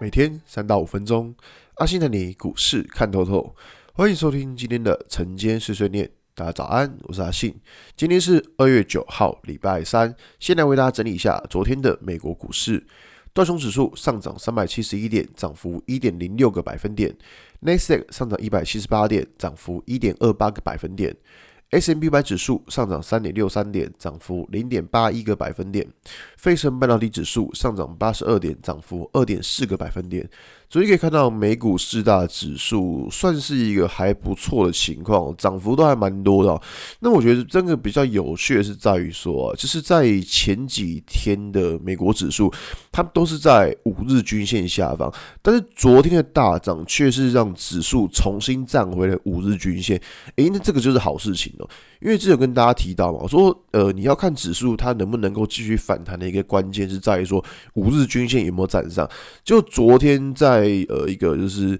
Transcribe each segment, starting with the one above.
每天三到五分钟，阿信带你股市看透透。欢迎收听今天的晨间碎碎念。大家早安，我是阿信。今天是二月九号，礼拜三。先来为大家整理一下昨天的美国股市。道琼指数上涨三百七十一点，涨幅一点零六个百分点。纳斯达克上涨一百七十八点，涨幅一点二八个百分点。S&P 五百指数上涨三点六三点，涨幅零点八一个百分点。费城半导体指数上涨八十二点，涨幅二点四个百分点。所以可以看到，美股四大指数算是一个还不错的情况，涨幅都还蛮多的。那我觉得真的比较有趣的是在于说，啊就是在前几天的美国指数，它都是在五日均线下方，但是昨天的大涨却是让指数重新站回了五日均线。诶，那这个就是好事情哦，因为之前有跟大家提到嘛，我说呃，你要看指数它能不能够继续反弹的一个关键是在于说五日均线有没有站上。就昨天在呃，一个就是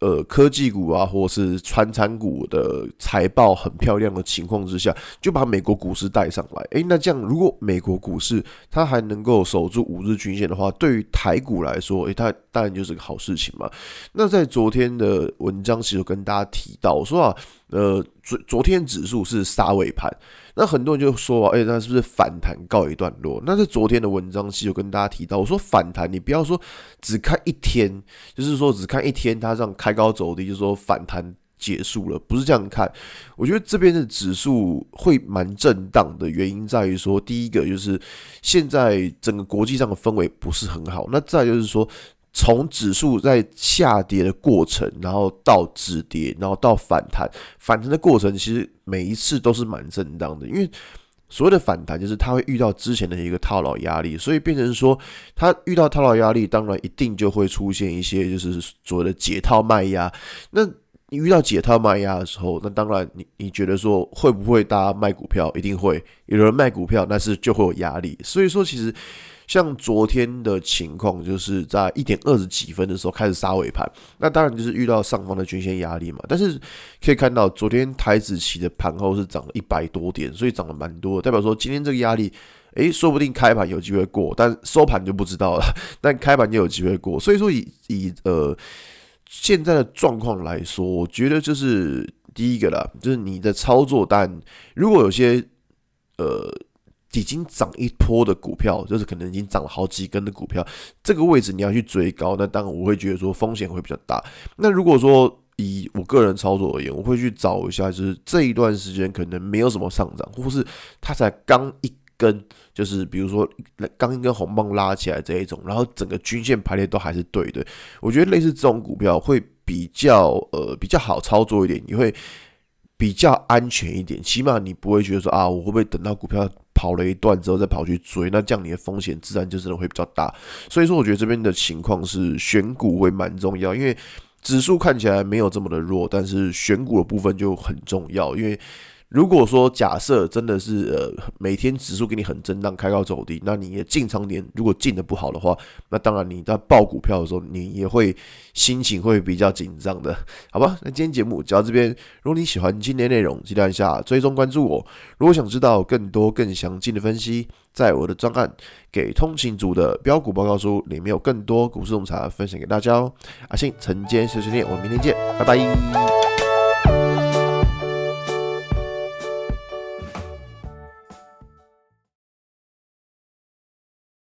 呃呃科技股啊，或是传产股的财报很漂亮的情况之下，就把美国股市带上来。诶，那这样如果美国股市它还能够守住五日均线的话，对于台股来说，诶，它当然就是个好事情嘛。那在昨天的文章其实跟大家提到说啊，呃，昨昨天指数是杀尾盘。那很多人就说，哎，那是不是反弹告一段落？那在昨天的文章其实有跟大家提到，我说反弹，你不要说只看一天，就是说只看一天，它这样开高走低，就是说反弹结束了，不是这样看。我觉得这边的指数会蛮震荡的原因在于说，第一个就是现在整个国际上的氛围不是很好，那再就是说。从指数在下跌的过程，然后到止跌，然后到反弹，反弹的过程其实每一次都是蛮震荡的，因为所谓的反弹就是它会遇到之前的一个套牢压力，所以变成说它遇到套牢压力，当然一定就会出现一些就是所谓的解套卖压。那你遇到解套卖压的时候，那当然你你觉得说会不会大家卖股票？一定会有人卖股票，但是就会有压力。所以说其实。像昨天的情况，就是在一点二十几分的时候开始杀尾盘，那当然就是遇到上方的均线压力嘛。但是可以看到，昨天台指期的盘后是涨了一百多点，所以涨了蛮多，代表说今天这个压力，诶，说不定开盘有机会过，但收盘就不知道了。但开盘就有机会过，所以说以以呃现在的状况来说，我觉得就是第一个啦，就是你的操作单，如果有些呃。已经涨一波的股票，就是可能已经涨了好几根的股票，这个位置你要去追高，那当然我会觉得说风险会比较大。那如果说以我个人操作而言，我会去找一下，就是这一段时间可能没有什么上涨，或是它才刚一根，就是比如说刚一根红棒拉起来这一种，然后整个均线排列都还是对的，我觉得类似这种股票会比较呃比较好操作一点，你会比较安全一点，起码你不会觉得说啊，我会不会等到股票。跑了一段之后再跑去追，那这样你的风险自然就真的会比较大。所以说，我觉得这边的情况是选股会蛮重要，因为指数看起来没有这么的弱，但是选股的部分就很重要，因为。如果说假设真的是呃每天指数给你很震荡开高走低，那你也进场点如果进的不好的话，那当然你在报股票的时候，你也会心情会比较紧张的，好吧？那今天节目就到这边，如果你喜欢今天内容，记得按下追踪关注我。如果想知道更多更详尽的分析，在我的专案给通勤族的标股报告书里面有更多股市洞察分享给大家哦。阿信晨间碎碎念，我们明天见，拜拜。